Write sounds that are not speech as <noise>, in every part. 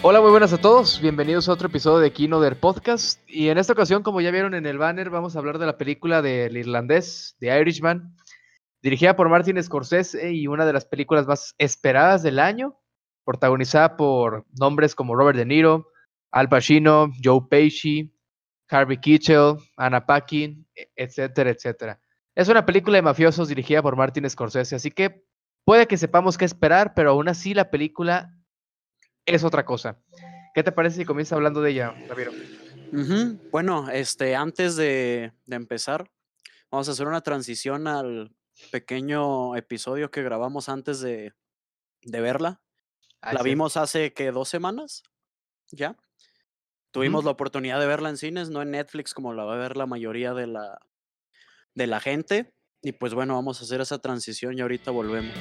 Hola, muy buenas a todos. Bienvenidos a otro episodio de Kino del Podcast. Y en esta ocasión, como ya vieron en el banner, vamos a hablar de la película del irlandés, The Irishman, dirigida por Martin Scorsese y una de las películas más esperadas del año, protagonizada por nombres como Robert De Niro, Al Pacino, Joe Pesci, Harvey Keitel, Anna Paquin, etcétera, etcétera. Es una película de mafiosos dirigida por Martin Scorsese, así que puede que sepamos qué esperar, pero aún así la película es otra cosa. ¿Qué te parece si comienza hablando de ella, Ramiro? Bueno, este, antes de, empezar, vamos a hacer una transición al pequeño episodio que grabamos antes de, verla. la vimos hace que dos semanas, ya. Tuvimos la oportunidad de verla en cines, no en Netflix como la va a ver la mayoría de la, de la gente. Y pues bueno, vamos a hacer esa transición y ahorita volvemos.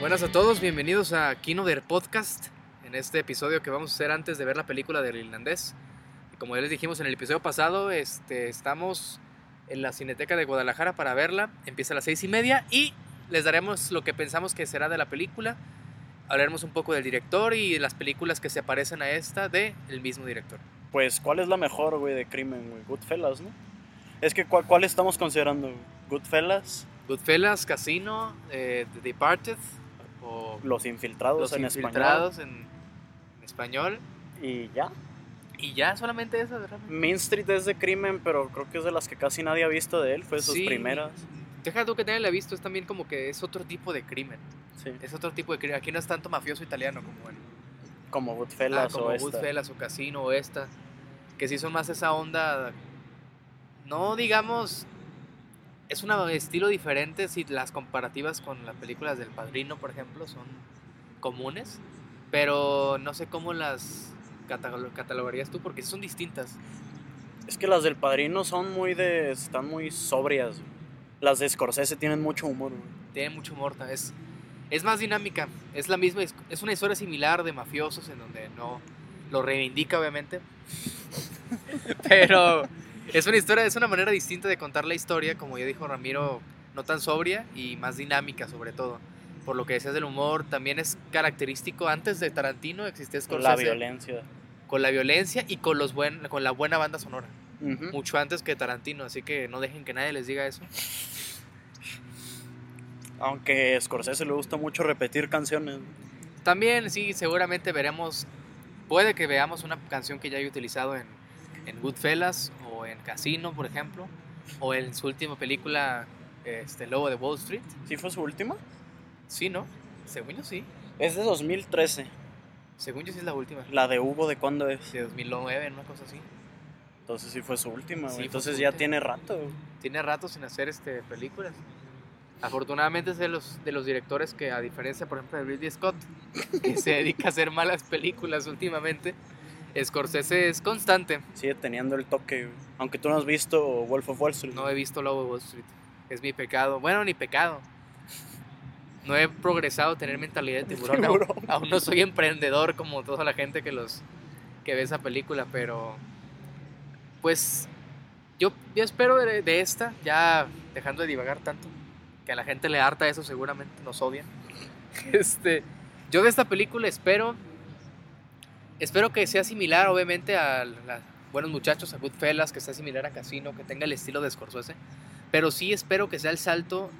Buenas a todos, bienvenidos a Kino der Podcast. En este episodio que vamos a hacer antes de ver la película del irlandés. como ya les dijimos en el episodio pasado, este, estamos en la Cineteca de Guadalajara para verla. Empieza a las seis y media y les daremos lo que pensamos que será de la película. Hablaremos un poco del director y las películas que se parecen a esta de el mismo director. Pues, ¿cuál es la mejor, güey, de crimen, güey? Goodfellas, ¿no? Es que, ¿cuál, cuál estamos considerando? ¿Goodfellas? Goodfellas, Casino, eh, The Departed, los Infiltrados los en infiltrados En, español. Y ya. Y ya, solamente esa, Main Street es de crimen, pero creo que es de las que casi nadie ha visto de él, fue de sus primeras. Deja tú que nadie la ha visto, es también como que es otro tipo de crimen. Sí. Es otro tipo de crimen. Aquí no es tanto mafioso italiano como el. Como Goodfellas ah, como o Goodfellas o Casino o esta. Que sí son más esa onda. No digamos es un estilo diferente si las comparativas con las películas del Padrino, por ejemplo, son comunes, pero no sé cómo las catalogarías tú porque son distintas. Es que las del Padrino son muy de están muy sobrias. Las de Scorsese tienen mucho humor. Tienen mucho humor, es es más dinámica, es la misma es una historia similar de mafiosos en donde no lo reivindica obviamente. <laughs> pero es una historia, es una manera distinta de contar la historia, como ya dijo Ramiro, no tan sobria y más dinámica sobre todo. Por lo que decías del humor, también es característico, antes de Tarantino existía Con la violencia. Con la violencia y con, los buen, con la buena banda sonora. Mucho antes que Tarantino, así que no dejen que nadie les diga eso. Aunque a Scorsese le gusta mucho repetir canciones. También, sí, seguramente veremos, puede que veamos una canción que ya haya utilizado en, en Goodfellas en Casino, por ejemplo, o en su última película, este, Lobo de Wall Street. ¿Sí fue su última? Sí, ¿no? Según yo sí. Es de 2013. Según yo sí es la última. ¿La de Hugo de cuándo es? De 2009, una cosa así. Entonces sí fue su última, Entonces ya tiene rato. Tiene rato sin hacer este, películas. Afortunadamente es de los, de los directores que, a diferencia, por ejemplo, de Ridley Scott, que se dedica a hacer malas películas últimamente, Scorsese es constante. Sigue teniendo el toque, aunque tú no has visto Wolf of Wall Street. No he visto Lobo of Wall Street. Es mi pecado. Bueno, ni pecado. No he progresado a tener mentalidad de tiburón. <laughs> Aún, no soy emprendedor como toda la gente que los que ve esa película, pero pues yo, yo espero de, de, esta, ya dejando de divagar tanto, que a la gente le harta eso, seguramente nos odian. <laughs> Este, yo de esta película espero Espero que sea similar, obviamente, a Buenos Muchachos, a Goodfellas, que sea similar a Casino, que tenga el estilo de Scorsese. Pero sí espero que sea el salto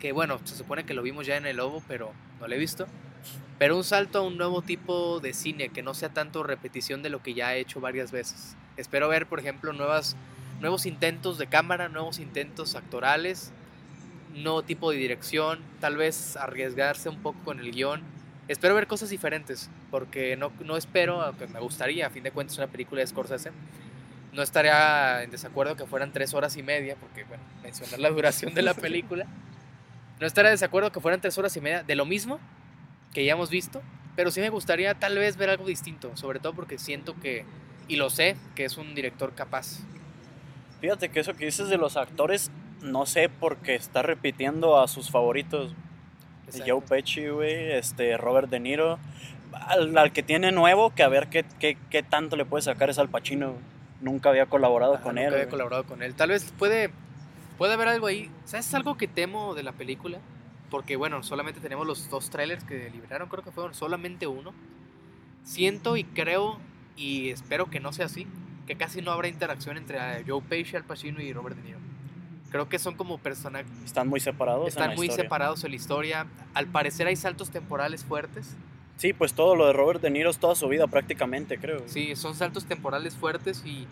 que, bueno, se supone que lo vimos ya en El Lobo, pero no lo he visto. Pero un salto a un nuevo tipo de cine, que no sea tanto repetición de lo que ya he hecho varias veces. Espero ver, por ejemplo, nuevos intentos de cámara, nuevos intentos actorales, nuevo tipo de dirección, tal vez arriesgarse un poco con el guion espero ver cosas diferentes, porque no, no espero, aunque me gustaría, a fin de cuentas, una película de Scorsese. No estaría en desacuerdo que fueran tres horas y media, porque, bueno, mencionar la duración de la <laughs> película. No estaría en desacuerdo que fueran tres horas y media de lo mismo que ya hemos visto, pero sí me gustaría tal vez ver algo distinto, sobre todo porque siento que, y lo sé, que es un director capaz. Fíjate que eso que dices de los actores, no sé, porque está repitiendo a sus favoritos. Joe Pesci, güey, este, Robert De Niro. Al, que tiene nuevo, que a ver qué, qué, qué, tanto le puede sacar es Al Pacino. Nunca había colaborado con él. Nunca había colaborado con él. Tal vez puede, puede haber algo ahí. ¿Sabes algo que temo de la película? porque bueno, solamente tenemos los dos trailers que liberaron, creo que fueron solamente uno. Siento y creo y espero que no sea así, que casi no habrá interacción entre eh, Joe Pesci, Al Pacino y Robert De Niro. Creo que son como personajes... Están muy separados. Están muy separados en la historia. Al parecer hay saltos temporales fuertes. Sí, pues todo lo de Robert De Niro es toda su vida prácticamente, creo. Sí, son saltos temporales fuertes y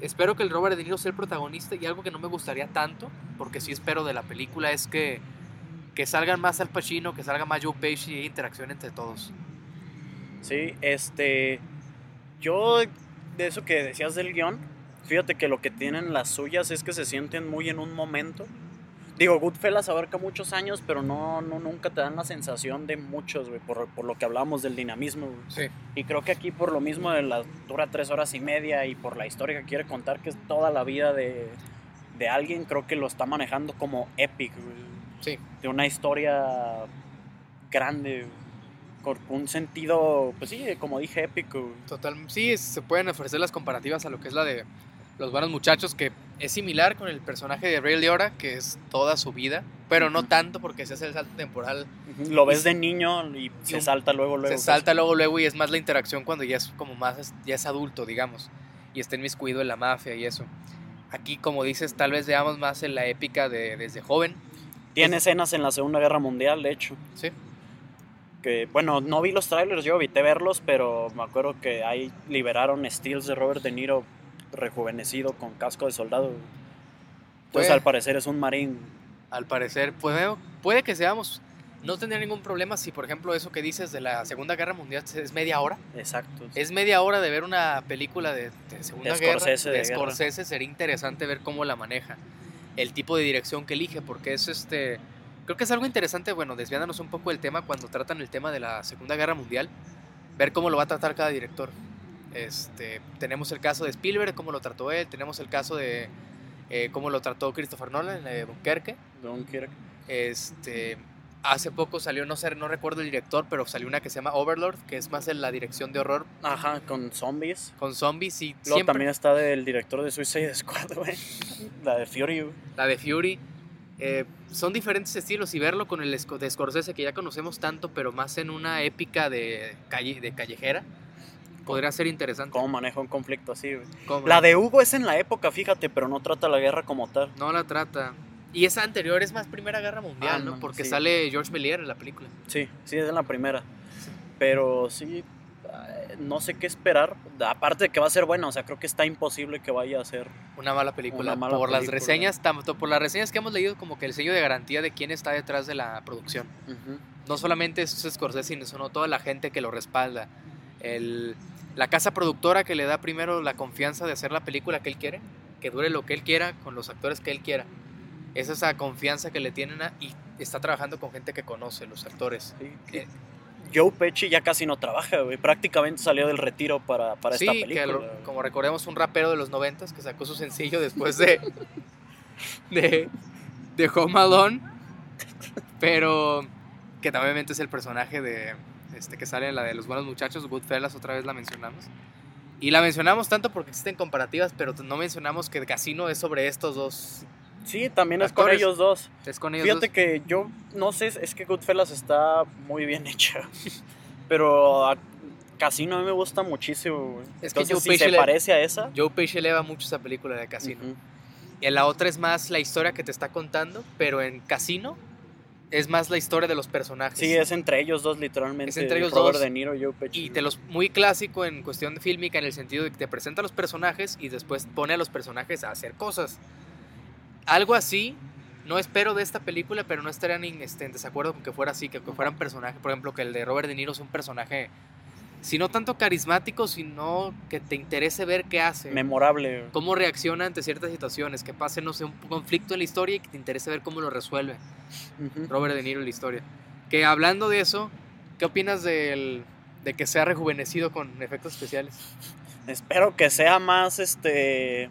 espero que el Robert De Niro sea el protagonista y algo que no me gustaría tanto, porque sí espero de la película, es que, que salgan más Al Pacino, que salga más Joe Pesci y interacción entre todos. Sí, este... Yo, de eso que decías del guion, fíjate que lo que tienen las suyas es que se sienten muy en un momento. Digo, Goodfellas abarca muchos años, pero no, no nunca te dan la sensación de muchos, güey, por, por, lo que hablamos del dinamismo. Sí. Y creo que aquí por lo mismo de la dura tres horas y media y por la historia que quiere contar, que es toda la vida de, de alguien, creo que lo está manejando como epic, güey. Sí. De una historia grande, con un sentido, pues sí, como dije, épico. Total, sí, se pueden ofrecer las comparativas a lo que es la de los buenos muchachos, que es similar con el personaje de Ray Liotta, que es toda su vida, pero no tanto porque se hace el salto temporal. Lo ves de niño y se salta luego, luego. Se salta luego, luego y es más la interacción cuando ya es como más, ya es adulto, digamos, y está inmiscuido en la mafia y eso. Aquí, como dices, tal vez veamos más en la épica de desde joven. Tiene escenas en la Segunda Guerra Mundial, de hecho. Sí. Que, bueno, no vi los trailers, yo evité verlos, pero me acuerdo que ahí liberaron stills de Robert De Niro rejuvenecido con casco de soldado. Entonces, Puede- al parecer es un marín. Al parecer, puede, puede que seamos. No tendría ningún problema si, por ejemplo, eso que dices de la Segunda Guerra Mundial es media hora. Exacto. Es media hora de ver una película de, de Segunda De Guerra. Scorsese, de de guerra. Scorsese sería interesante ver cómo la maneja. El tipo de dirección que elige, porque es este. Creo que es algo interesante, bueno, desviándonos un poco del tema cuando tratan el tema de la Segunda Guerra Mundial, ver cómo lo va a tratar cada director. Este, tenemos el caso de Spielberg, cómo lo trató él, tenemos el caso de eh, cómo lo trató Christopher Nolan de Dunkerque. Dunkirk. Este, hace poco salió, no sé, no recuerdo el director, pero salió una que se llama Overlord, que es más en la dirección de horror Ajá, con zombies. con zombies y Luego siempre también está del director de Suicide Squad, <laughs> güey. La de Fury, güey. la de Fury. eh, son diferentes estilos y verlo con el de Scorsese que ya conocemos tanto, pero más en una épica de, calle, de callejera, podría ser interesante. Cómo maneja un conflicto así. La de Hugo es en la época, fíjate, pero no trata la guerra como tal. No la trata. Y esa anterior es más Primera Guerra Mundial, Ah, ¿no? Porque sí. sale George Méliès en la película. Sí, sí, es en la primera. Pero sí, eh, no sé qué esperar. Aparte de que va a ser buena, o sea, creo que está imposible que vaya a ser. Una mala película. Una mala por las película. reseñas, tanto por las reseñas que hemos leído como que el sello de garantía de quién está detrás de la producción. no solamente es Scorsese, sino toda la gente que lo respalda. El, la casa productora que le da primero la confianza de hacer la película que él quiere, que dure lo que él quiera, con los actores que él quiera. Es esa confianza que le tienen a- y está trabajando con gente que conoce, los actores. Sí, Eh, Joe Pesci ya casi no trabaja, güey. Prácticamente salió del retiro para, para sí, esta que película. al- como recordemos un rapero de los noventas que sacó su sencillo después de <laughs> de, de Home Alone, pero que también es el personaje de este que sale en la de los buenos muchachos, Goodfellas, otra vez la mencionamos. Y la mencionamos tanto porque existen comparativas, pero no mencionamos que Casino es sobre estos dos. Sí, también es con Actores. ellos dos. Es con ellos Fíjate dos. que yo no sé, es que Goodfellas está muy bien hecha. <laughs> Pero a Casino a mí me gusta muchísimo. güey. Es que Entonces, Joe si Pesci se le- parece a esa. Joe Pesci eleva mucho esa película de Casino. Ujú. Y en la otra es más la historia que te está contando, pero en Casino es más la historia de los personajes. Sí, es entre ellos dos, literalmente. Es entre ellos Robert dos. De Niro y Joe. Y te los muy clásico en cuestión de fílmica en el sentido de que te presenta a los personajes y después pone a los personajes a hacer cosas. Algo así, no espero de esta película, pero no estaría ni este, en desacuerdo con que fuera así, que, que fueran personajes, por ejemplo, que el de Robert De Niro es un personaje, si no tanto carismático, sino que te interese ver qué hace. Memorable. cómo reacciona ante ciertas situaciones, que pase, no sé, un conflicto en la historia y que te interese ver cómo lo resuelve. Robert De Niro en la historia. Que hablando de eso, ¿qué opinas del, de que sea rejuvenecido con efectos especiales? Espero que sea más este.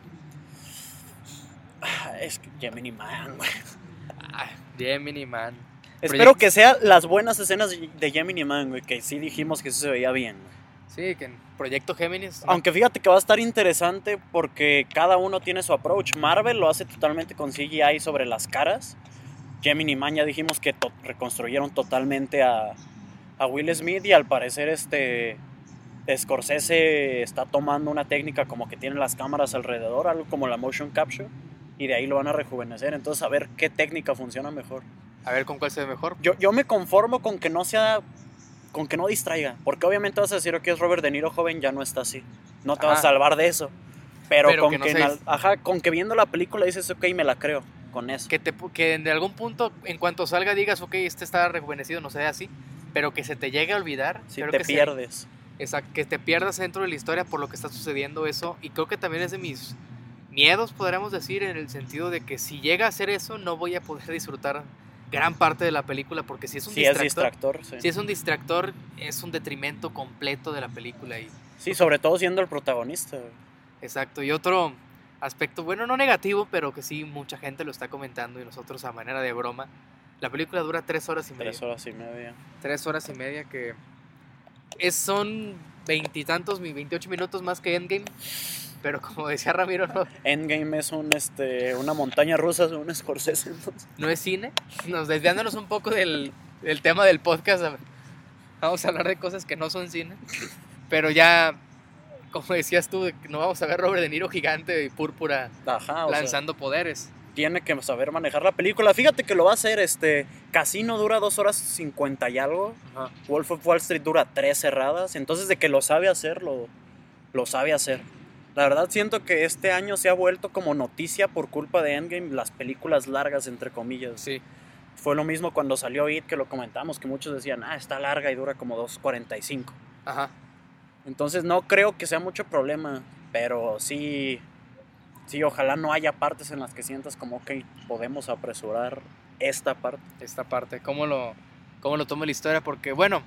Es que Gemini Man, güey. Ah, Gemini Man. Espero que sean las buenas escenas de Gemini Man, güey. Que sí dijimos que sí se veía bien. Sí, que en Proyecto Géminis. Aunque fíjate que va a estar interesante porque cada uno tiene su approach. Marvel lo hace totalmente con CGI sobre las caras. Gemini Man ya dijimos que reconstruyeron totalmente a, a Will Smith y al parecer este Scorsese está tomando una técnica como que tiene las cámaras alrededor, algo como la motion capture, y de ahí lo van a rejuvenecer. Entonces, a ver qué técnica funciona mejor. A ver con cuál se ve mejor. Yo, yo me conformo con que no sea, con que no distraiga, porque obviamente vas a decir que es Robert De Niro joven, ya no está así. No te vas a salvar de eso. Pero, con, que, ajá, con que viendo la película dices, ok, me la creo con eso. Que, te, que en algún punto, en cuanto salga, digas, ok, este está rejuvenecido, no sea así, pero que se te llegue a olvidar. Si te pierdes. Exacto, que te pierdas dentro de la historia por lo que está sucediendo eso. Y creo que también es de mis miedos, podríamos decir, en el sentido de que si llega a ser eso, no voy a poder disfrutar gran parte de la película, porque si es un distractor, si es un distractor, es un detrimento completo de la película. Y, sí, sobre todo siendo el protagonista. Exacto, y otro aspecto, bueno, no negativo, pero que sí mucha gente lo está comentando y nosotros a manera de broma. La película dura tres horas y media. Tres horas y media. Tres horas y media que es, son veintitantos, veintiocho minutos más que Endgame. Pero como decía Ramiro, no. Endgame es un, este, una montaña rusa, un Scorsese. No es cine. Nos desviándonos un poco del, del tema del podcast. Vamos a hablar de cosas que no son cine. Pero ya, como decías tú, no vamos a ver Robert De Niro gigante y púrpura lanzando poderes tiene que saber manejar la película. Fíjate que lo va a hacer, este, Casino dura dos horas 50 y algo, Wolf of Wall Street dura tres cerradas, entonces de que lo sabe hacer, lo, lo sabe hacer. La verdad siento que este año se ha vuelto como noticia por culpa de Endgame, las películas largas, entre comillas. Sí. Fue lo mismo cuando salió It, que lo comentamos, que muchos decían, ah, está larga y dura como 2.45. Ajá. Entonces no creo que sea mucho problema, pero sí sí, ojalá no haya partes en las que sientas como, que podemos apresurar esta parte. Esta parte, ¿cómo lo, cómo lo toma la historia? Porque, bueno,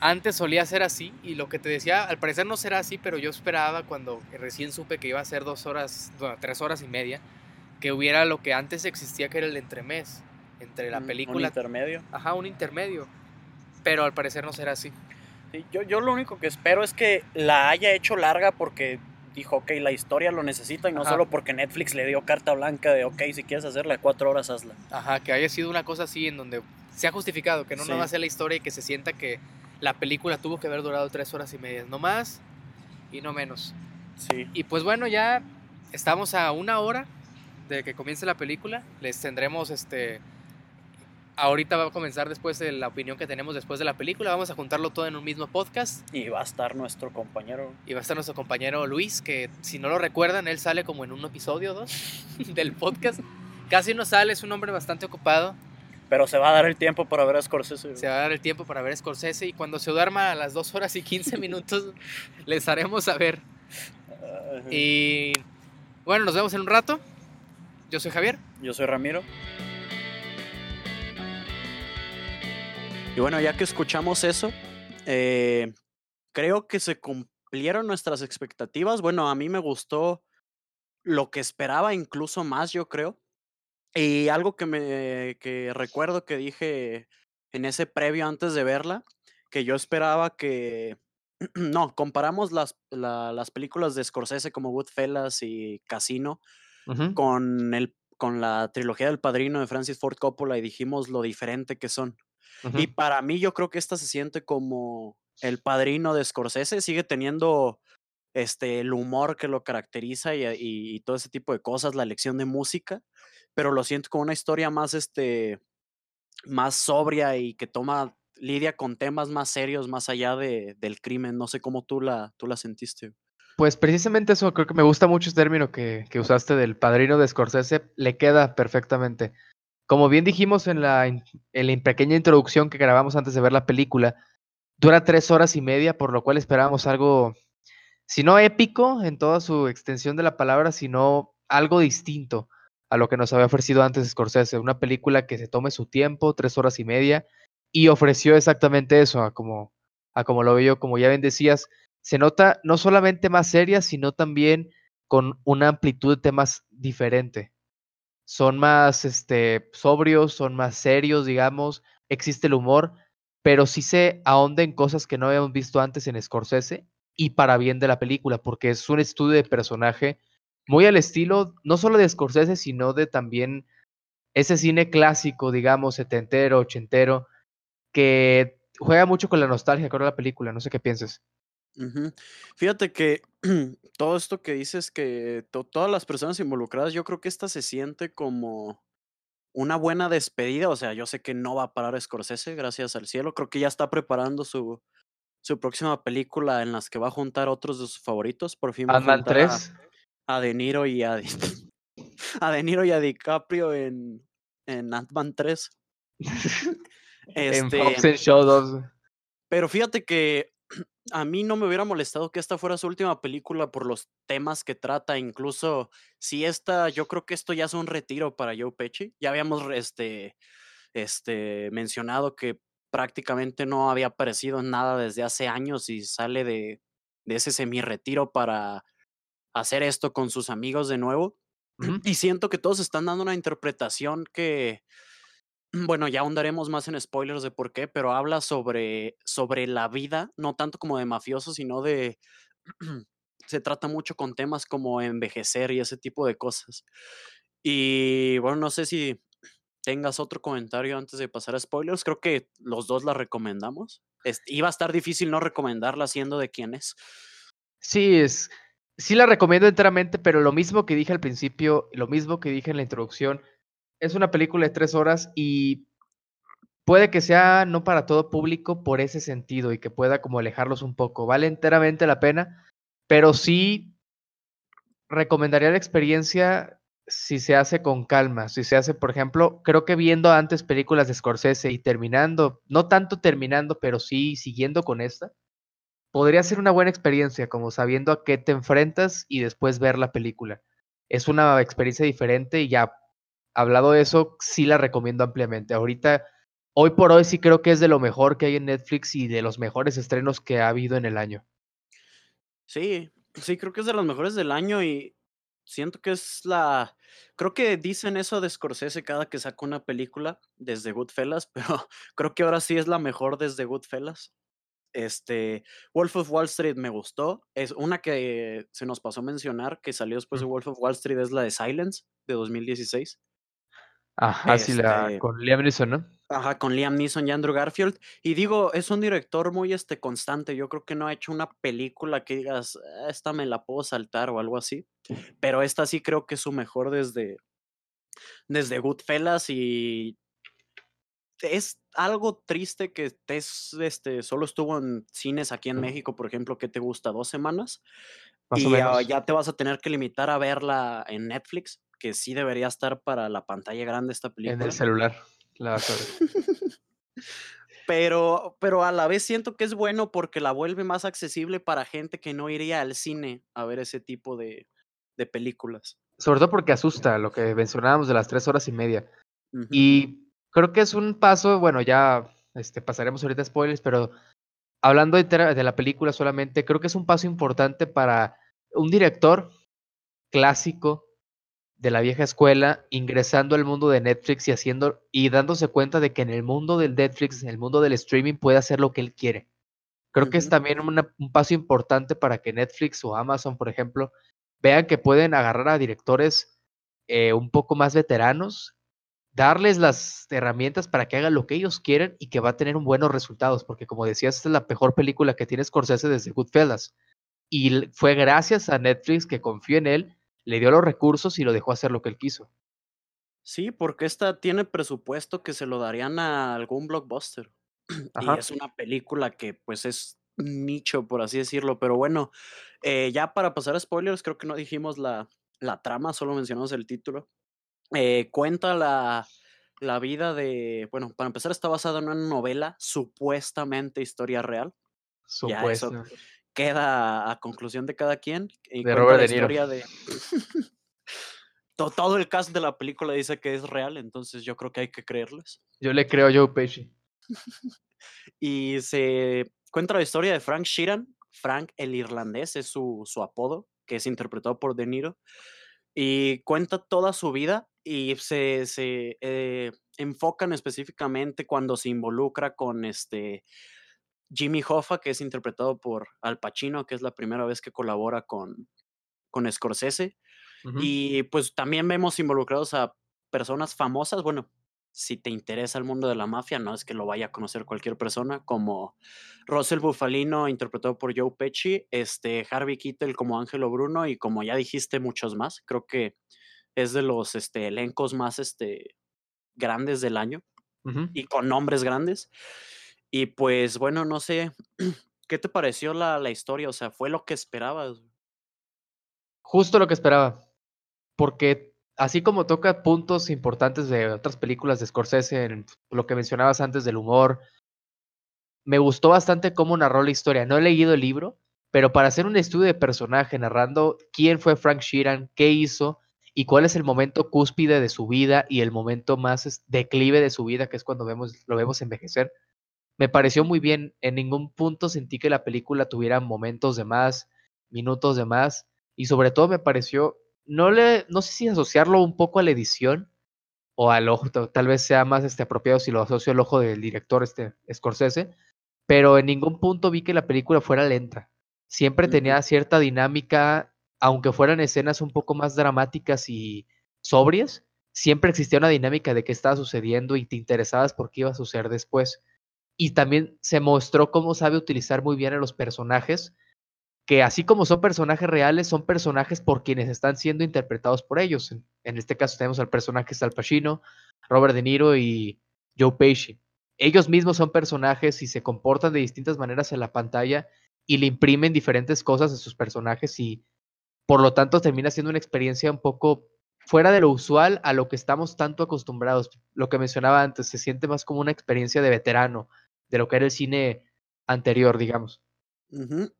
antes solía ser así y lo que te decía, al parecer no será así, pero yo esperaba cuando recién supe que iba a ser dos horas, bueno, tres horas y media, que hubiera lo que antes existía que era el entremés entre la película. Un intermedio. Ajá, un intermedio. Pero al parecer no será así. yo, yo lo único que espero es que la haya hecho larga porque dijo, ok, la historia lo necesita y no solo porque Netflix le dio carta blanca de, ok, si quieres hacerla cuatro horas, hazla. Ajá, que haya sido una cosa así en donde se ha justificado, que no no va a ser la historia y que se sienta que la película tuvo que haber durado tres horas y media, no más y no menos. Sí. Y pues bueno, ya estamos a una hora de que comience la película, les tendremos este ahorita va a comenzar después de la opinión que tenemos después de la película. Vamos a juntarlo todo en un mismo podcast. Y va a estar nuestro compañero. Y va a estar nuestro compañero Luis, que si no lo recuerdan, él sale como en un episodio o dos <laughs> del podcast. Casi no sale, es un hombre bastante ocupado. Pero se va a dar el tiempo para ver a Scorsese. Se va a dar el tiempo para ver a Scorsese y cuando se duerma a las 2 horas y 15 minutos <laughs> les haremos saber. Y bueno, nos vemos en un rato. Yo soy Javier. Yo soy Ramiro. Y bueno, ya que escuchamos eso, eh, creo que se cumplieron nuestras expectativas. Bueno, a mí me gustó lo que esperaba, incluso más, yo creo. Y algo que me que recuerdo que dije en ese previo antes de verla, que yo esperaba que <clears throat> no, comparamos las, las películas de Scorsese como Goodfellas y Casino con el con la trilogía del Padrino de Francis Ford Coppola y dijimos lo diferente que son. Y para mí yo creo que esta se siente como el padrino de Scorsese, sigue teniendo este, el humor que lo caracteriza y, y, todo ese tipo de cosas, la elección de música, pero lo siento como una historia más, este, más sobria y que toma, lidia con temas más serios más allá de, del crimen. No sé cómo tú la, tú la sentiste. Pues precisamente eso, creo que me gusta mucho ese término que, que usaste del padrino de Scorsese, le queda perfectamente. Como bien dijimos en la, en la pequeña introducción que grabamos antes de ver la película, dura tres horas y media, por lo cual esperábamos algo, si no épico en toda su extensión de la palabra, sino algo distinto a lo que nos había ofrecido antes Scorsese. Una película que se tome su tiempo, tres horas y media, y ofreció exactamente eso, a como, a como lo veo, como ya bien decías, se nota no solamente más seria, sino también con una amplitud de temas diferente son más este, sobrios, son más serios, digamos, existe el humor, pero sí se ahonda en cosas que no habíamos visto antes en Scorsese y para bien de la película, porque es un estudio de personaje muy al estilo, no solo de Scorsese, sino de también ese cine clásico, digamos, setentero, ochentero, que juega mucho con la nostalgia con la película, no sé qué pienses. Fíjate que <clears throat> todo esto que dices que todas las personas involucradas, yo creo que esta se siente como una buena despedida. O sea, yo sé que no va a parar Scorsese, gracias al cielo. Creo que ya está preparando su, su próxima película en las que va a juntar otros de sus favoritos. Por fin juntar 3. A, De Niro y a, <laughs> a De Niro y a DiCaprio en, en Ant-Man 3. en Fox este Show 2. Pero fíjate que <clears throat> a mí no me hubiera molestado que esta fuera su última película por los temas que trata. Incluso si esta, yo creo que esto ya es un retiro para Joe Pesci. Ya habíamos este, este, mencionado que prácticamente no había aparecido en nada desde hace años y sale de, de ese semi-retiro para hacer esto con sus amigos de nuevo. Y siento que todos están dando una interpretación que bueno, ya ahondaremos más en spoilers de por qué, pero habla sobre, sobre la vida, no tanto como de mafioso, sino de... se trata mucho con temas como envejecer y ese tipo de cosas. Y bueno, no sé si tengas otro comentario antes de pasar a spoilers. Creo que los dos la recomendamos. iba a estar difícil no recomendarla siendo de quién es. Sí, es, sí la recomiendo enteramente, pero lo mismo que dije al principio, lo mismo que dije en la introducción, es una película de tres horas y puede que sea no para todo público por ese sentido y que pueda como alejarlos un poco. Vale enteramente la pena, pero sí recomendaría la experiencia si se hace con calma, si se hace, por ejemplo, creo que viendo antes películas de Scorsese y terminando, no tanto terminando, pero sí siguiendo con esta, podría ser una buena experiencia, como sabiendo a qué te enfrentas y después ver la película. Es una experiencia diferente y ya hablado de eso, sí la recomiendo ampliamente. Ahorita, hoy por hoy sí creo que es de lo mejor que hay en Netflix y de los mejores estrenos que ha habido en el año. Sí, sí, creo que es de los mejores del año y siento que es la... Creo que dicen eso de Scorsese cada que saca una película desde Goodfellas, <laughs> pero creo que ahora sí es la mejor desde Goodfellas. Este, Wolf of Wall Street me gustó. Es una que se nos pasó a mencionar que salió después de Wolf of Wall Street, es la de Silence de 2016. Ajá, sí, la, este con Liam Neeson, ¿no? Ajá, con Liam Neeson y Andrew Garfield. Y digo, es un director muy este, constante. Yo creo que no ha hecho una película que digas, ah, esta me la puedo saltar o algo así. Pero esta sí creo que es su mejor desde, desde Goodfellas y es algo triste que estés, este, solo estuvo en cines aquí en México, por ejemplo, que te gusta dos semanas. y ya, te vas a tener que limitar a verla en Netflix que sí debería estar para la pantalla grande esta película. En el celular, <laughs> pero, pero a la vez siento que es bueno porque la vuelve más accesible para gente que no iría al cine a ver ese tipo de, de películas. Sobre todo porque asusta lo que mencionábamos de las tres horas y media. Y creo que es un paso, bueno, ya este, pasaremos ahorita spoilers, pero hablando de, de la película solamente, creo que es un paso importante para un director clásico de la vieja escuela, ingresando al mundo de Netflix y haciendo y dándose cuenta de que en el mundo del Netflix, en el mundo del streaming, puede hacer lo que él quiere. Creo que es también un paso importante para que Netflix o Amazon, por ejemplo, vean que pueden agarrar a directores eh, un poco más veteranos, darles las herramientas para que hagan lo que ellos quieren y que va a tener buenos resultados, porque como decías, esta es la mejor película que tiene Scorsese desde Goodfellas. Y fue gracias a Netflix que confió en él le dio los recursos y lo dejó hacer lo que él quiso. Sí, porque esta tiene presupuesto que se lo darían a algún blockbuster. <clears throat> Y es una película que pues es nicho, por así decirlo. Pero bueno, eh, ya para pasar a spoilers, creo que no dijimos la, la trama, solo mencionamos el título. Eh, cuenta la, la vida de, bueno, para empezar está basada en una novela, supuestamente historia real. Supuesto queda a conclusión de cada quien. Y de Robert la historia de. <laughs> todo el cast de la película dice que es real, entonces yo creo que hay que creerles. Yo le creo a Joe Pesci. <laughs> y se cuenta la historia de Frank Sheeran. Frank el irlandés es su, su apodo, que es interpretado por De Niro. Y cuenta toda su vida y se, se eh, enfocan específicamente cuando se involucra con este Jimmy Hoffa, que es interpretado por Al Pacino, que es la primera vez que colabora con, con Scorsese. Y pues también vemos involucrados a personas famosas, bueno, si te interesa el mundo de la mafia, no es que lo vaya a conocer cualquier persona, como Russell Bufalino, interpretado por Joe Pesci, este, Harvey Keitel como Ángelo Bruno y como ya dijiste, muchos más. Creo que es de los este, elencos más este, grandes del año y con nombres grandes. Y pues bueno, no sé, <clears throat> ¿qué te pareció la, la historia? O sea, ¿fue lo que esperabas? Justo lo que esperaba, porque así como toca puntos importantes de otras películas de Scorsese, en lo que mencionabas antes del humor, me gustó bastante cómo narró la historia. No he leído el libro, pero para hacer un estudio de personaje narrando quién fue Frank Sheeran, qué hizo y cuál es el momento cúspide de su vida y el momento más declive de su vida, que es cuando vemos, lo vemos envejecer, me pareció muy bien. En ningún punto sentí que la película tuviera momentos de más, minutos de más, y sobre todo me pareció no le, no sé si asociarlo un poco a la edición o al ojo, tal vez sea más este, apropiado si lo asocio al ojo del director este Scorsese, pero en ningún punto vi que la película fuera lenta. Siempre tenía cierta dinámica, aunque fueran escenas un poco más dramáticas y sobrias, siempre existía una dinámica de qué estaba sucediendo y te interesabas por qué iba a suceder después. Y también se mostró cómo sabe utilizar muy bien a los personajes que así como son personajes reales, son personajes por quienes están siendo interpretados por ellos. En, este caso tenemos al personaje Sal Pacino, Robert De Niro y Joe Pesci. Ellos mismos son personajes y se comportan de distintas maneras en la pantalla y le imprimen diferentes cosas a sus personajes y por lo tanto termina siendo una experiencia un poco fuera de lo usual a lo que estamos tanto acostumbrados. Lo que mencionaba antes, se siente más como una experiencia de veterano, de lo que era el cine anterior, digamos.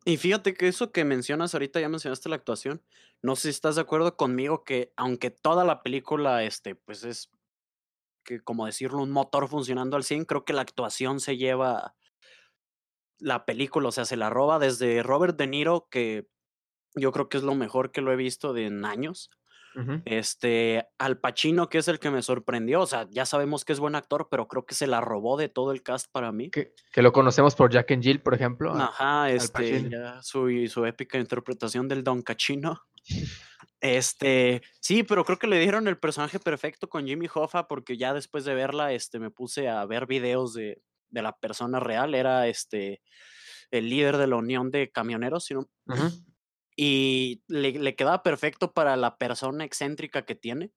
Y fíjate que eso que mencionas ahorita, ya mencionaste la actuación. No sé si estás de acuerdo conmigo que aunque toda la película, este, pues es que como decirlo, un motor funcionando al 100, creo que la actuación se lleva la película, o sea, se la roba desde Robert De Niro, que yo creo que es lo mejor que lo he visto de en años. Este, Al Pacino, que es el que me sorprendió. O sea, ya sabemos que es buen actor, pero creo que se la robó de todo el cast para mí. Que, lo conocemos por Jack and Jill, por ejemplo. Ajá, este, su, su épica interpretación del Don Cachino. <laughs> Este, sí, pero creo que le dieron el personaje perfecto con Jimmy Hoffa, porque ya después de verla, este, me puse a ver videos de, de la persona real. Era este el líder de la unión de camioneros, sino y le, quedaba perfecto para la persona excéntrica que tiene.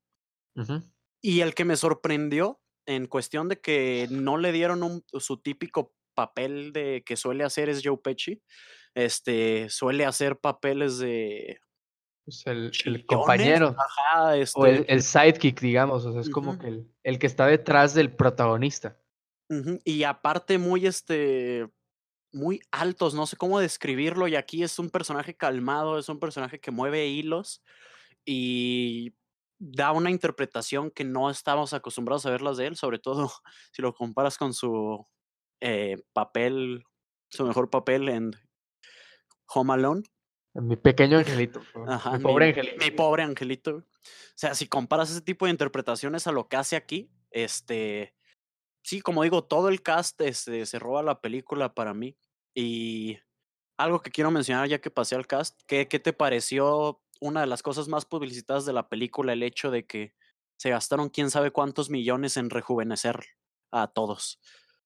Y el que me sorprendió en cuestión de que no le dieron un, su típico papel de que suele hacer es Joe Pesci. Este suele hacer papeles de pues el, compañero o este el, sidekick, digamos, o sea, es como que el, el, que está detrás del protagonista. Y aparte muy este muy altos, no sé cómo describirlo, y aquí es un personaje calmado, es un personaje que mueve hilos y da una interpretación que no estamos acostumbrados a verlas de él, sobre todo <laughs> si lo comparas con su eh, papel, su mejor papel en Home Alone. Mi pequeño angelito. mi pobre angelito. Mi pobre angelito. O sea, si comparas ese tipo de interpretaciones a lo que hace aquí, este, sí, como digo, todo el cast este, se roba la película para mí. Y algo que quiero mencionar ya que pasé al cast, ¿qué, ¿qué te pareció una de las cosas más publicitadas de la película, el hecho de que se gastaron quién sabe cuántos millones en rejuvenecer a todos?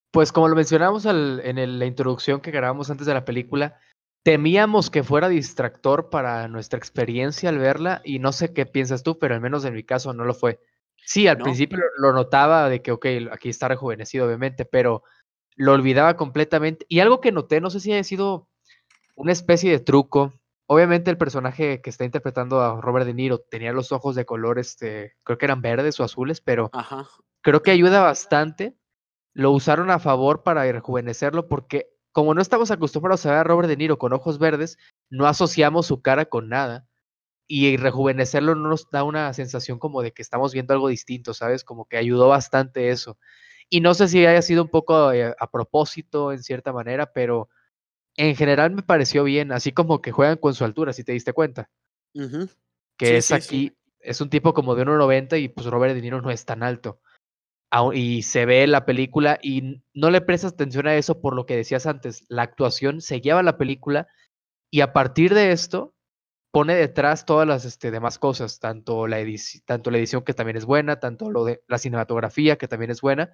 Pues como lo mencionamos en la introducción que grabamos antes de la película, temíamos que fuera distractor para nuestra experiencia al verla y no sé qué piensas tú, pero al menos en mi caso no lo fue. Sí, al principio lo notaba de que, ok, aquí está rejuvenecido, obviamente, pero lo olvidaba completamente. Y algo que noté, no sé si haya sido una especie de truco. Obviamente el personaje que está interpretando a Robert De Niro tenía los ojos de color, este, creo que eran verdes o azules, pero creo que ayuda bastante. Lo usaron a favor para rejuvenecerlo porque como no estamos acostumbrados a ver a Robert De Niro con ojos verdes, no asociamos su cara con nada y rejuvenecerlo no nos da una sensación como de que estamos viendo algo distinto, ¿sabes? Como que ayudó bastante eso. Y no sé si haya sido un poco eh, a propósito en cierta manera, pero en general me pareció bien, así como que juegan con su altura, si te diste cuenta. Que es aquí, es un tipo como de 1,90 y pues Robert De Niro no es tan alto. Y se ve la película y no le prestas atención a eso por lo que decías antes. La actuación se lleva la película y a partir de esto pone detrás todas las este, demás cosas, tanto la, tanto la edición que también es buena, tanto lo de la cinematografía que también es buena,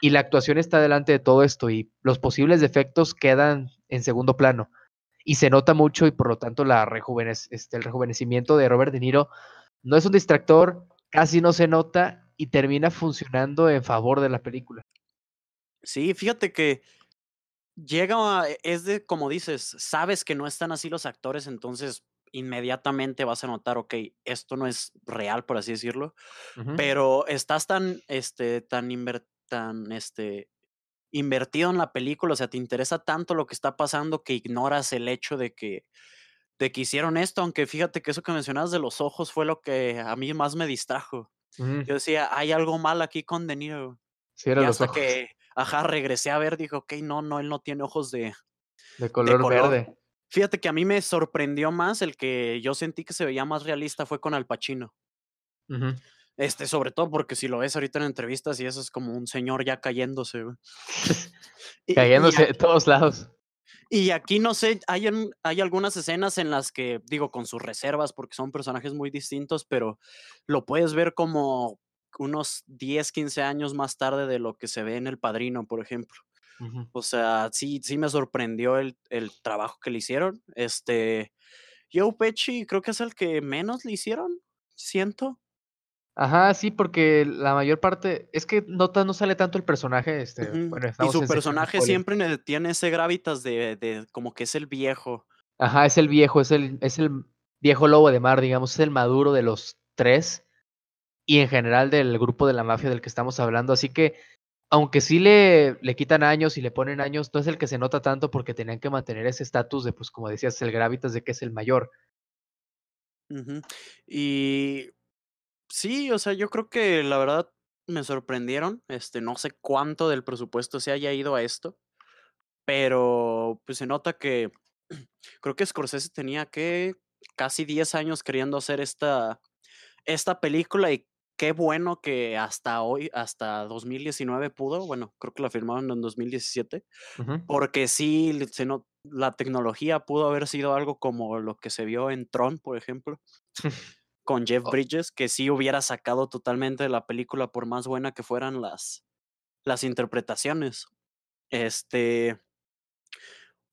y la actuación está delante de todo esto y los posibles defectos quedan en segundo plano. Y se nota mucho y por lo tanto la este, el rejuvenecimiento de Robert De Niro no es un distractor, casi no se nota y termina funcionando en favor de la película. Sí, fíjate que llega, es de, como dices, sabes que no están así los actores, entonces inmediatamente vas a notar, ok, esto no es real, por así decirlo, pero estás tan, este, tan, tan, este, invertido en la película, o sea, te interesa tanto lo que está pasando que ignoras el hecho de que, de que hicieron esto, aunque fíjate que eso que mencionabas de los ojos fue lo que a mí más me distrajo. Yo decía, hay algo mal aquí con De Niro. Sí, y hasta que, ajá, regresé a ver, dijo, ok, no, no, él no tiene ojos de, de color, verde. Fíjate que a mí me sorprendió más el que yo sentí que se veía más realista fue con Al Pacino. Este, sobre todo porque si lo ves ahorita en entrevistas y eso es como un señor ya cayéndose. <laughs> cayéndose de todos lados. Y aquí no sé, hay, hay algunas escenas en las que, digo, con sus reservas, porque son personajes muy distintos, pero lo puedes ver como unos 10, 15 años más tarde de lo que se ve en El Padrino, por ejemplo. O sea, sí, sí me sorprendió el, el, trabajo que le hicieron. Este, Joe Pesci creo que es el que menos le hicieron, siento. Ajá, sí, porque la mayor parte, es que no, no sale tanto el personaje, este, y su personaje siempre tiene ese gravitas de, de, como que es el viejo. Ajá, es el viejo, es el, es el viejo lobo de mar, digamos, es el maduro de los tres y en general del grupo de la mafia del que estamos hablando, así que aunque sí le, le quitan años y le ponen años, no es el que se nota tanto porque tenían que mantener ese estatus de, pues como decías, el gravitas de que es el mayor. Y Sí, o sea, yo creo que la verdad me sorprendieron. Este, no sé cuánto del presupuesto se haya ido a esto, pero pues se nota que <clears throat> creo que Scorsese tenía que casi 10 años queriendo hacer esta, esta película y qué bueno que hasta hoy, hasta 2019 pudo, bueno, creo que la firmaron en 2017, porque sí, se no, la tecnología pudo haber sido algo como lo que se vio en Tron, por ejemplo. <laughs> con Jeff oh. Bridges, que sí hubiera sacado totalmente de la película por más buena que fueran las, las interpretaciones. Este.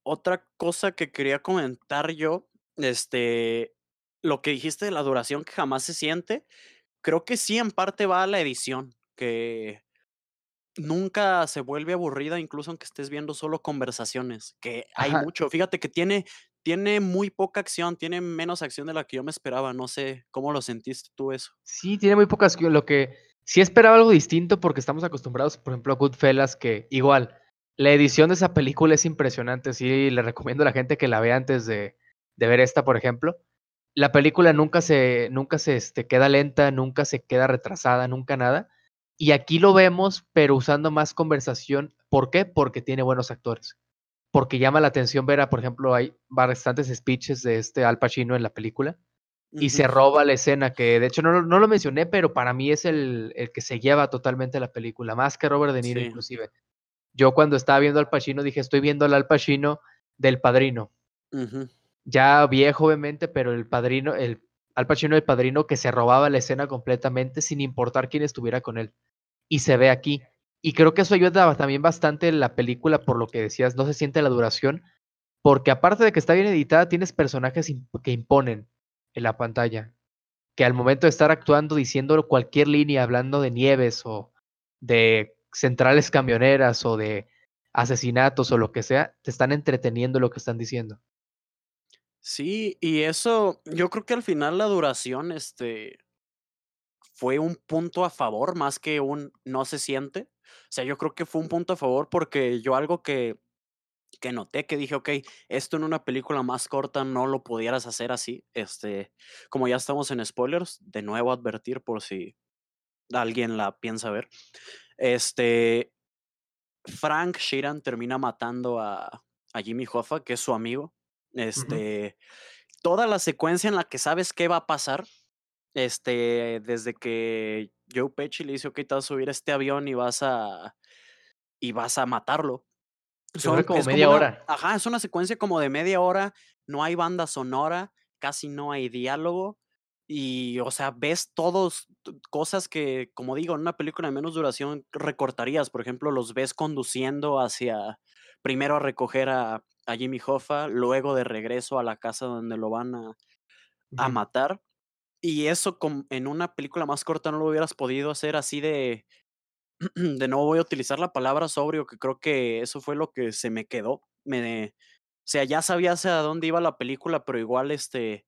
Otra cosa que quería comentar yo, este, lo que dijiste de la duración que jamás se siente, creo que sí en parte va a la edición, que nunca se vuelve aburrida, incluso aunque estés viendo solo conversaciones, que hay mucho. Fíjate que tiene, tiene muy poca acción, tiene menos acción de la que yo me esperaba. No sé cómo lo sentiste tú eso. Sí, tiene muy poca acción. Lo que sí esperaba algo distinto porque estamos acostumbrados, por ejemplo, a Goodfellas, que igual, la edición de esa película es impresionante. Sí, le recomiendo a la gente que la vea antes de, de ver esta, por ejemplo. La película nunca se, nunca se este, queda lenta, nunca se queda retrasada, nunca nada. Y aquí lo vemos, pero usando más conversación. ¿Por qué? Porque tiene buenos actores porque llama la atención ver a, por ejemplo, hay bastantes speeches de este Al Pacino en la película y se roba la escena que de hecho no, no lo mencioné, pero para mí es el, el, que se lleva totalmente la película, más que Robert De Niro inclusive. Yo cuando estaba viendo Al Pacino dije, estoy viendo al Al Pacino del Padrino. Ya viejo obviamente, pero el Padrino, el Al Pacino del Padrino que se robaba la escena completamente sin importar quién estuviera con él. Y se ve aquí. Y creo que eso ayuda también bastante la película, por lo que decías, no se siente la duración, porque aparte de que está bien editada, tienes personajes que imponen en la pantalla, que al momento de estar actuando, diciendo cualquier línea, hablando de nieves o de centrales camioneras o de asesinatos o lo que sea, te están entreteniendo lo que están diciendo. Sí, y eso, yo creo que al final la duración, este, fue un punto a favor más que un no se siente. O sea, yo creo que fue un punto a favor porque yo algo que, que noté, que dije, ok, esto en una película más corta no lo pudieras hacer así. Este, como ya estamos en spoilers, de nuevo advertir por si alguien la piensa ver. Este, Frank Sheeran termina matando a, a Jimmy Hoffa, que es su amigo. Este, toda la secuencia en la que sabes qué va a pasar, este, desde que Joe Pesci le dice, ok, te vas a subir a este avión y vas a, y vas a matarlo. Son, como media hora. Ajá, es una secuencia como de media hora, no hay banda sonora casi no hay diálogo y, o sea, ves todos cosas que, como digo, en una película de menos duración recortarías. Por ejemplo, los ves conduciendo hacia, primero a recoger a, a Jimmy Hoffa, luego de regreso a la casa donde lo van a, a matar. Y eso en una película más corta no lo hubieras podido hacer así de, <clears throat> de no voy a utilizar la palabra sobrio, que creo que eso fue lo que se me quedó. Me, o sea, ya sabías a dónde iba la película, pero igual este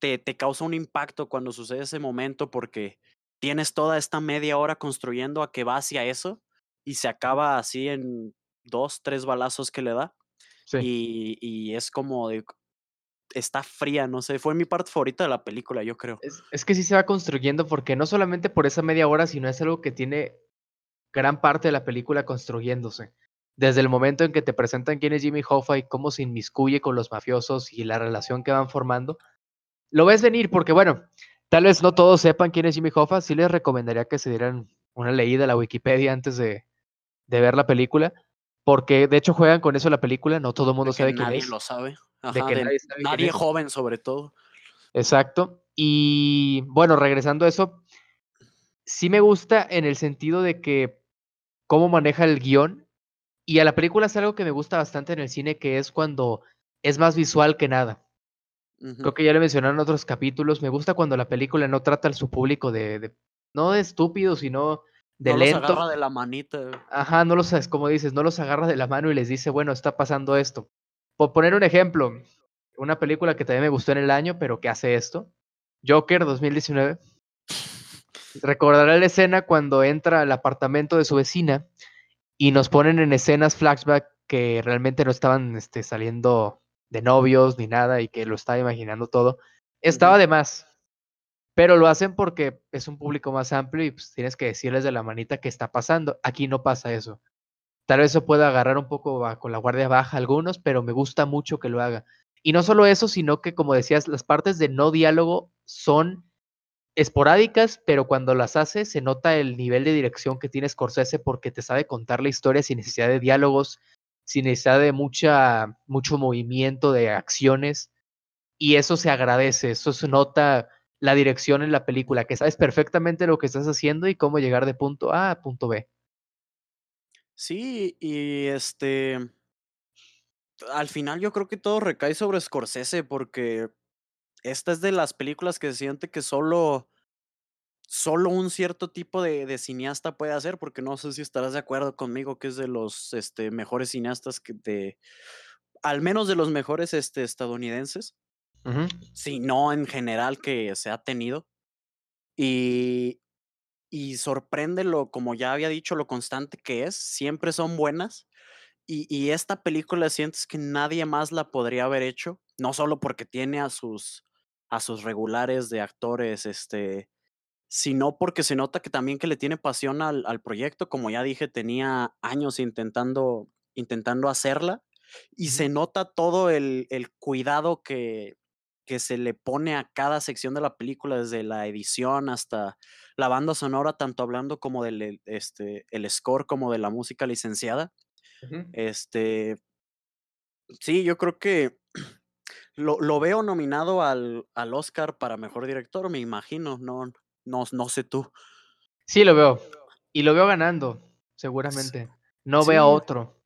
te, te causa un impacto cuando sucede ese momento porque tienes toda esta media hora construyendo a que va hacia eso y se acaba así en dos, tres balazos que le da. Y, y, es como de, está fría, no sé, fue mi parte favorita de la película, yo creo. Es, es, que sí se va construyendo porque no solamente por esa media hora, sino es algo que tiene gran parte de la película construyéndose. Desde el momento en que te presentan quién es Jimmy Hoffa y cómo se inmiscuye con los mafiosos y la relación que van formando, lo ves venir porque, bueno, tal vez no todos sepan quién es Jimmy Hoffa, sí les recomendaría que se dieran una leída a la Wikipedia antes de, de ver la película, porque de hecho juegan con eso la película, no todo el mundo sabe quién es. Nadie lo sabe. de que nadie, nadie joven sobre todo. Exacto. Y bueno, regresando a eso, sí me gusta en el sentido de que cómo maneja el guion. Y a la película es algo que me gusta bastante en el cine, que es cuando es más visual que nada. Creo que ya lo mencionaron en otros capítulos. Me gusta cuando la película no trata a su público de, no de estúpido, sino de no lento. Los agarra de la manita. Ajá, no los, como dices, no los agarra de la mano y les dice, bueno, está pasando esto. Por poner un ejemplo, una película que también me gustó en el año, pero que hace esto. Joker 2019. Recordará la escena cuando entra al apartamento de su vecina y nos ponen en escenas flashback que realmente no estaban este, saliendo de novios ni nada y que lo estaba imaginando todo. Estaba de más. Pero lo hacen porque es un público más amplio y pues tienes que decirles de la manita qué está pasando. Aquí no pasa eso. Tal vez eso pueda agarrar un poco con la guardia baja algunos, pero me gusta mucho que lo haga. Y no solo eso, sino que, como decías, las partes de no diálogo son esporádicas, pero cuando las hace se nota el nivel de dirección que tiene Scorsese porque te sabe contar la historia sin necesidad de diálogos, sin necesidad de mucha, mucho movimiento de acciones. Y eso se agradece, eso se nota la dirección en la película, que sabes perfectamente lo que estás haciendo y cómo llegar de punto A a punto B. Sí, y este, al final yo creo que todo recae sobre Scorsese porque esta es de las películas que se siente que solo, solo un cierto tipo de, cineasta puede hacer, porque no sé si estarás de acuerdo conmigo que es de los este, mejores cineastas que de, al menos de los mejores este, estadounidenses, si no en general que se ha tenido. Y, y sorprende lo, como ya había dicho, lo constante que es, siempre son buenas. Y, y, esta película sientes que nadie más la podría haber hecho, no solo porque tiene a sus, a sus regulares de actores, este, sino porque se nota que también que le tiene pasión al, al proyecto, como ya dije, tenía años intentando, intentando hacerla, y se nota todo el, el cuidado que, que se le pone a cada sección de la película, desde la edición hasta la banda sonora, tanto hablando como del este, el score como de la música licenciada. Este, sí, yo creo que <clears throat> lo, lo veo nominado al, al, Oscar para mejor director, me imagino, no, no, no sé tú. Sí, lo veo. Y lo veo ganando, seguramente. No sí. veo otro.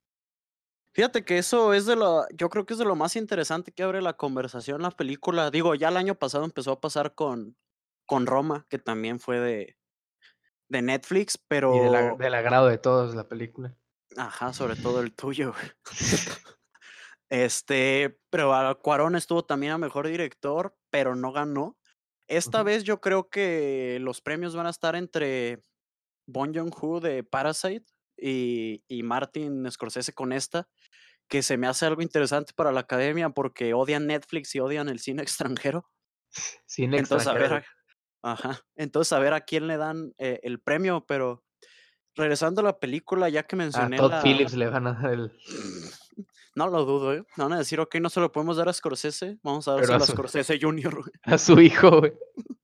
Fíjate que eso es de lo, yo creo que es de lo más interesante que abre la conversación la película. Digo, ya el año pasado empezó a pasar con, con Roma, que también fue de, de Netflix, pero... Y de la, del agrado de todos la película. Ajá, sobre todo el tuyo. <laughs> este, pero Cuarón estuvo también a mejor director, pero no ganó. Esta uh -huh. vez yo creo que los premios van a estar entre Bon Joon-ho de Parasite y, y Martin Scorsese con esta, que se me hace algo interesante para la academia porque odian Netflix y odian el cine <laughs> extranjero. Cine Entonces, extranjero. A ver, ajá. Entonces, a ver a quién le dan eh, el premio, pero regresando a la película, ya que mencioné. A Todd la... Phillips le van a dar el. <sniffs> No lo dudo, ¿eh? No van a decir, ok, no se lo podemos dar a Scorsese, vamos a dárselo a, a su... Scorsese Junior. <laughs> A su hijo, güey. <laughs>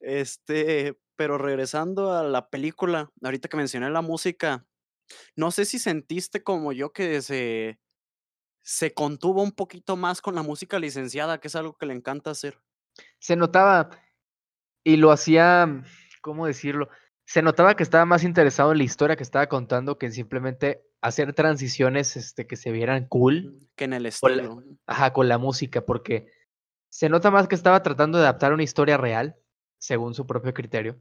Este, pero regresando a la película, ahorita que mencioné la música, no sé si sentiste como yo que se se contuvo un poquito más con la música licenciada, que es algo que le encanta hacer. Se notaba y lo hacía, ¿cómo decirlo? Se notaba que estaba más interesado en la historia que estaba contando que en simplemente hacer transiciones este, que se vieran cool. Que en el con la- estilo. ajá, con la música, porque se nota más que estaba tratando de adaptar una historia real, según su propio criterio.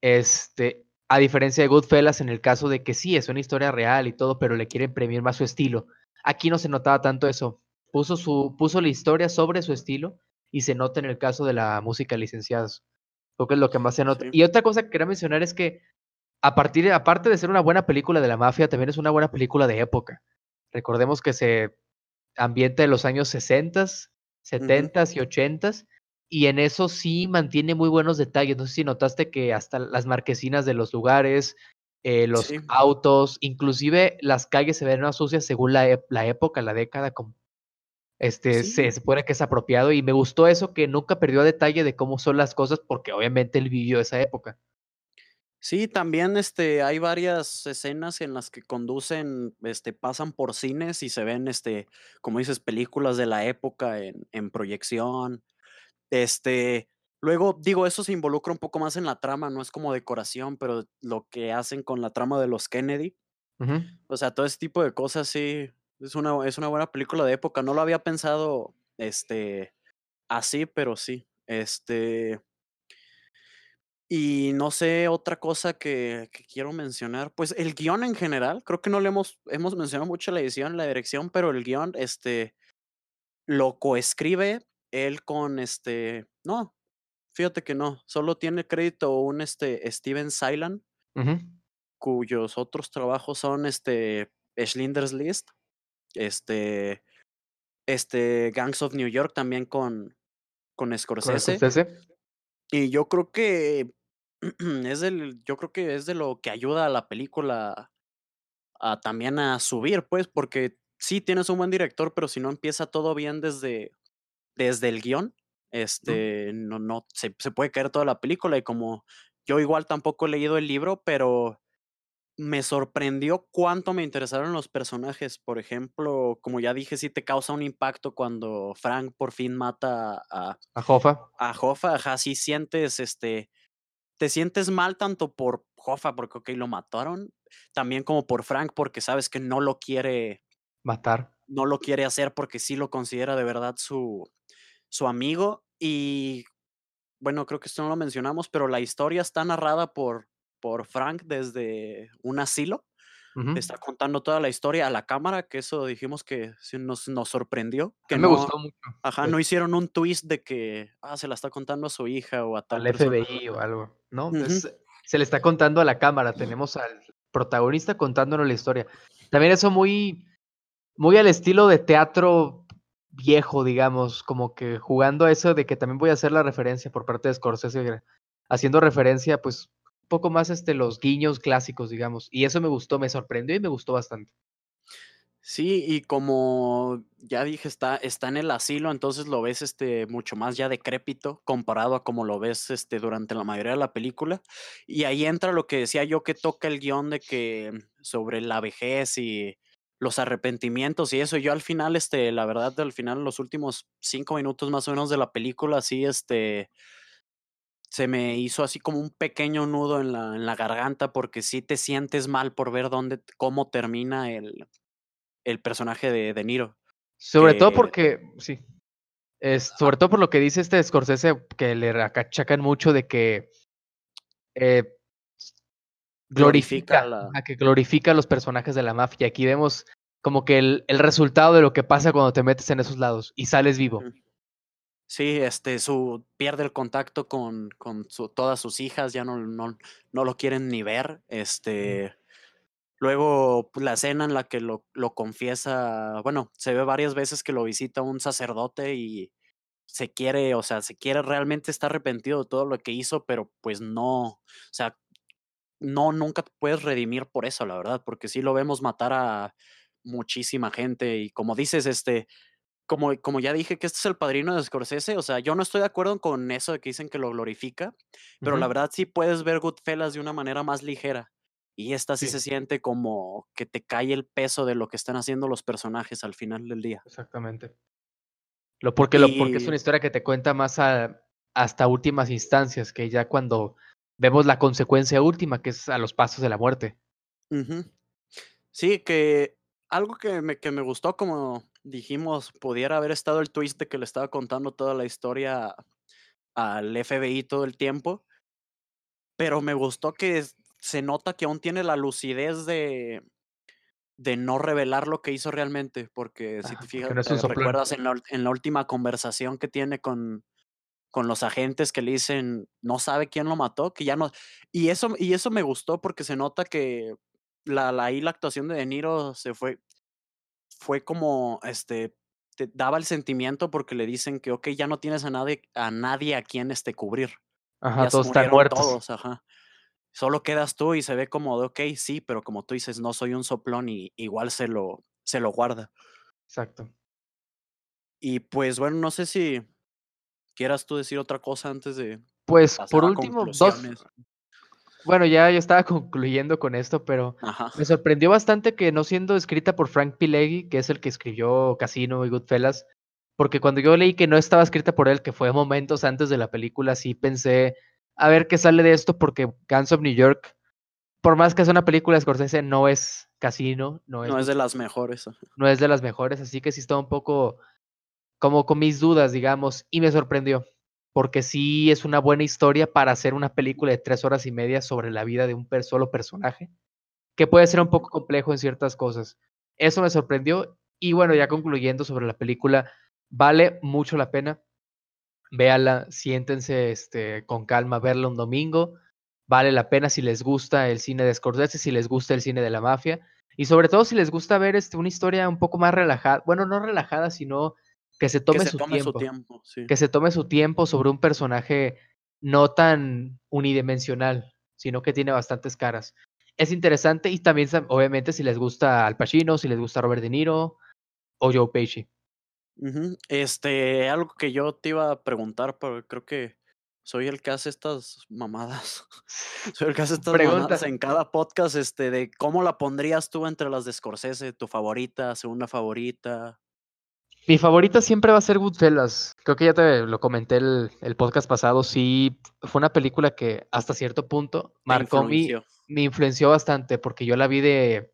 Este, a diferencia de Goodfellas, en el caso de que sí, es una historia real y todo, pero le quiere imprimir más su estilo. Aquí no se notaba tanto eso. Puso, su, puso la historia sobre su estilo y se nota en el caso de la música licenciada. Creo que es lo que más se nota. Sí. Y otra cosa que quería mencionar es que, a partir, aparte de ser una buena película de la mafia, también es una buena película de época. Recordemos que se ambienta en los años 60, 70 y 80 y en eso sí mantiene muy buenos detalles. No sé si notaste que hasta las marquesinas de los lugares, eh, los Sí. autos, inclusive las calles se ven más sucias según la, la época, la década, como este, Sí. se supone que es apropiado y me gustó eso que nunca perdió a detalle de cómo son las cosas porque obviamente él vivió esa época. Sí, también este, hay varias escenas en las que conducen, este, pasan por cines y se ven, este, como dices, películas de la época en, en proyección. Este, luego, digo, eso se involucra un poco más en la trama, no es como decoración, pero lo que hacen con la trama de los Kennedy, o sea, todo ese tipo de cosas, sí, es una, es una buena película de época. No lo había pensado, este, así, pero sí, este. Y no sé, otra cosa que, que quiero mencionar, pues el guion en general, creo que no le hemos, hemos mencionado mucho la edición, la dirección, pero el guion, este, lo coescribe él con este, no, fíjate que no, solo tiene crédito un este Steven Silan, cuyos otros trabajos son este Schindler's List, este, este Gangs of New York también con, con. Scorsese. Y yo creo que <clears throat> es del, yo creo que es de lo que ayuda a la película a también a subir, pues, porque sí tienes un buen director, pero si no empieza todo bien desde, desde el guion, este, no, no, se, se puede caer toda la película. Y como yo igual tampoco he leído el libro, pero me sorprendió cuánto me interesaron los personajes. Por ejemplo, como ya dije, sí te causa un impacto cuando Frank por fin mata a, A Hoffa. a Hoffa, ajá, sí sientes, este, te sientes mal tanto por Hoffa, porque ok, lo mataron, también como por Frank, porque sabes que no lo quiere, Matar. no lo quiere hacer porque sí lo considera de verdad su, su amigo. Y bueno, creo que esto no lo mencionamos, pero la historia está narrada por, por Frank desde un asilo. Está contando toda la historia a la cámara, que eso dijimos que sí nos, nos sorprendió. Que mí me no, gustó mucho. Ajá, pues. no hicieron un twist de que ah, se la está contando a su hija o a tal al persona. FBI o algo, ¿no? Se le está contando a la cámara, tenemos al protagonista contándonos la historia. También eso muy, muy al estilo de teatro viejo, digamos, como que jugando a eso de que también voy a hacer la referencia por parte de Scorsese, haciendo referencia, pues, un poco más este, los guiños clásicos, digamos. Y eso me gustó, me sorprendió y me gustó bastante. Sí, y como ya dije, está, está en el asilo, entonces lo ves este, mucho más ya decrépito comparado a como lo ves este, durante la mayoría de la película. Y ahí entra lo que decía yo que toca el guion de que sobre la vejez y los arrepentimientos y eso. Yo al final, este, la verdad, al final, los últimos cinco minutos más o menos de la película, sí, este, se me hizo así como un pequeño nudo en la, en la garganta porque sí te sientes mal por ver dónde, cómo termina el, el personaje de De Niro. Sobre todo Que- porque, sí, es, sobre todo por lo que dice este Scorsese, que le achacan mucho de que eh, Glorifica glorifica, la- ajá, que glorifica a los personajes de la mafia. Aquí vemos como que el, el resultado de lo que pasa cuando te metes en esos lados y sales vivo. Sí, este, su, pierde el contacto con, con su- todas sus hijas, ya no, no, no lo quieren ni ver. Este, luego pues, la escena en la que lo, lo confiesa, bueno, se ve varias veces que lo visita un sacerdote y se quiere, o sea, se quiere realmente estar arrepentido de todo lo que hizo, pero pues no, o sea, no, nunca te puedes redimir por eso, la verdad, porque sí lo vemos matar a muchísima gente y como dices, este, como, como ya dije que este es el padrino de Scorsese, o sea, yo no estoy de acuerdo con eso de que dicen que lo glorifica, pero la verdad sí puedes ver Goodfellas de una manera más ligera. Y esta sí, se siente como que te cae el peso de lo que están haciendo los personajes al final del día. Exactamente. Lo porque, lo, porque es una historia que te cuenta más hasta últimas instancias, que ya cuando vemos la consecuencia última, que es a los pasos de la muerte. Sí, que algo que me, que me gustó, como dijimos, pudiera haber estado el twist de que le estaba contando toda la historia al FBI todo el tiempo, pero me gustó que se nota que aún tiene la lucidez de, de no revelar lo que hizo realmente, porque si te fijas, recuerdas en la, en la, última conversación que tiene con, con los agentes que le dicen no sabe quién lo mató, que ya no. Y eso, y eso me gustó porque se nota que la, la, ahí la actuación de De Niro se fue, fue como, este, te daba el sentimiento porque le dicen que, ok, ya no tienes a nadie a, nadie a quien este, cubrir. Ajá, todos están muertos. Todos, ajá solo quedas tú y se ve como de, ok, sí, pero como tú dices, no soy un soplón y igual se lo, se lo guarda. Exacto. Y pues bueno, no sé si quieras tú decir otra cosa antes de... Pues por último, dos... Bueno, ya yo estaba <laughs> concluyendo con esto, pero me sorprendió bastante que no siendo escrita por Frank Pileggi, que es el que escribió Casino y Goodfellas, porque cuando yo leí que no estaba escrita por él, que fue momentos antes de la película, sí pensé, a ver qué sale de esto, porque Guns of New York, por más que sea una película de Scorsese, no es casino. No es, no es de las mejores. No es de las mejores, así que sí está un poco como con mis dudas, digamos, y me sorprendió, porque sí es una buena historia para hacer una película de tres horas y media sobre la vida de un solo personaje, que puede ser un poco complejo en ciertas cosas. Eso me sorprendió, y bueno, ya concluyendo sobre la película, vale mucho la pena véala, siéntense este, con calma, verla un domingo. Vale la pena si les gusta el cine de Scorsese, si les gusta el cine de la mafia. Y sobre todo si les gusta ver este, una historia un poco más relajada. Bueno, no relajada, sino que se tome, su, tiempo, Que se tome su tiempo sobre un personaje no tan unidimensional, sino que tiene bastantes caras. Es interesante y también, obviamente, si les gusta Al Pacino, si les gusta Robert De Niro o Joe Pesci. Este, algo que yo te iba a preguntar, pero creo que soy el que hace estas mamadas. <laughs> soy el que hace <laughs> estas mamadas en cada podcast, este, de cómo la pondrías tú entre las de Scorsese, tu favorita, segunda favorita. Mi favorita siempre va a ser Goodfellas. Creo que ya te lo comenté el, el podcast pasado. Sí, fue una película que hasta cierto punto marcó mi, me influenció bastante porque yo la vi de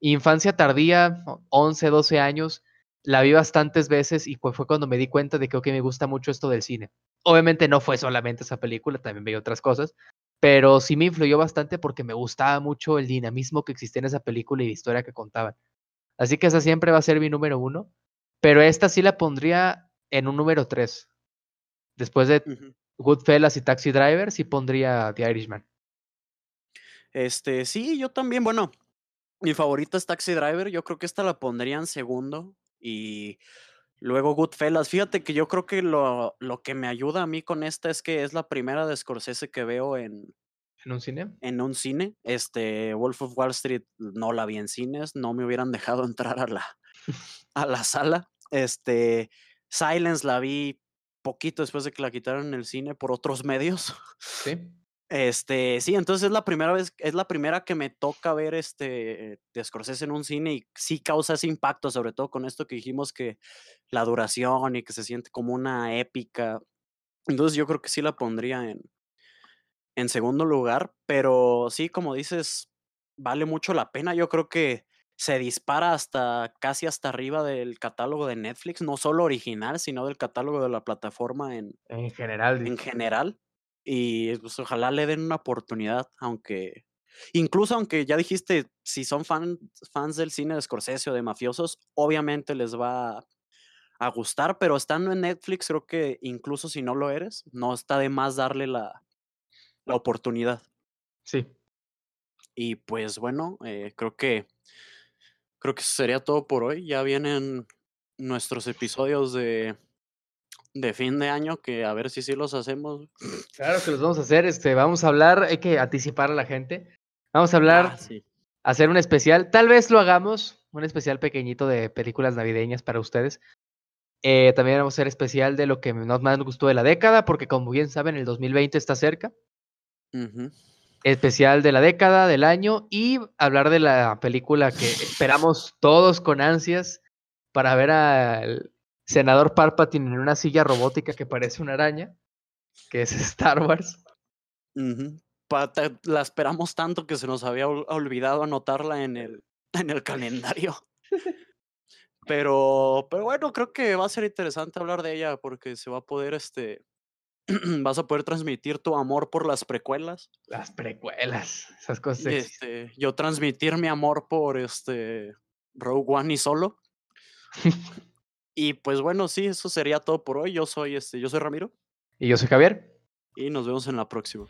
infancia tardía, 11, 12 años la vi bastantes veces y fue cuando me di cuenta de que okay, me gusta mucho esto del cine. Obviamente no fue solamente esa película, también vi otras cosas, pero sí me influyó bastante porque me gustaba mucho el dinamismo que existía en esa película y la historia que contaban. Así que esa siempre va a ser mi número uno, pero esta sí la pondría en un número tres. Después de Goodfellas y Taxi Driver, sí pondría The Irishman. Este, sí, yo también, bueno, mi favorita es Taxi Driver, yo creo que esta la pondría en segundo. Y luego Goodfellas. Fíjate que yo creo que lo, lo que me ayuda a mí con esta es que es la primera de Scorsese que veo en, ¿En un cine? En un cine. Este, Wolf of Wall Street no la vi en cines, no me hubieran dejado <laughs> entrar a la, a la sala. Este, Silence la vi poquito después de que la quitaron en el cine por otros medios. Sí. Este, sí, entonces es la primera vez, es la primera que me toca ver este de Scorsese en un cine y sí causa ese impacto, sobre todo con esto que dijimos que la duración y que se siente como una épica. Entonces yo creo que sí la pondría en, en segundo lugar, pero sí, como dices, vale mucho la pena. Yo creo que se dispara hasta casi hasta arriba del catálogo de Netflix, no solo original, sino del catálogo de la plataforma en, en general. En general. Y pues, ojalá le den una oportunidad, aunque. Incluso aunque ya dijiste, si son fans del cine de Scorsese o de mafiosos, obviamente les va a gustar, pero estando en Netflix, creo que incluso si no lo eres, no está de más darle la, la oportunidad. Sí. Y pues bueno, eh, creo que creo que sería todo por hoy. Ya vienen nuestros episodios de de fin de año que a ver si sí los hacemos. <sniffs> Claro que los vamos a hacer, este, vamos a hablar, hay que anticipar a la gente. Vamos a hablar, ah, hacer un especial, tal vez lo hagamos, un especial pequeñito de películas navideñas para ustedes. Eh, también vamos a hacer especial de lo que más nos gustó de la década, porque como bien saben, el 2020 está cerca. Especial de la década, del año y hablar de la película que <laughs> esperamos todos con ansias para ver al senador Palpatine en una silla robótica que parece una araña, que es <laughs> Star Wars. la esperamos tanto que se nos había olvidado anotarla en el, en el calendario. <laughs> Pero, pero bueno, creo que va a ser interesante hablar de ella porque se va a poder, este, <clears throat> vas a poder transmitir tu amor por las precuelas. Las precuelas, esas cosas. este, yo transmitir mi amor por este Rogue One y solo. <laughs> y pues bueno, sí, eso sería todo por hoy. Yo soy este, yo soy Ramiro. Y yo soy Javier. Y nos vemos en la próxima.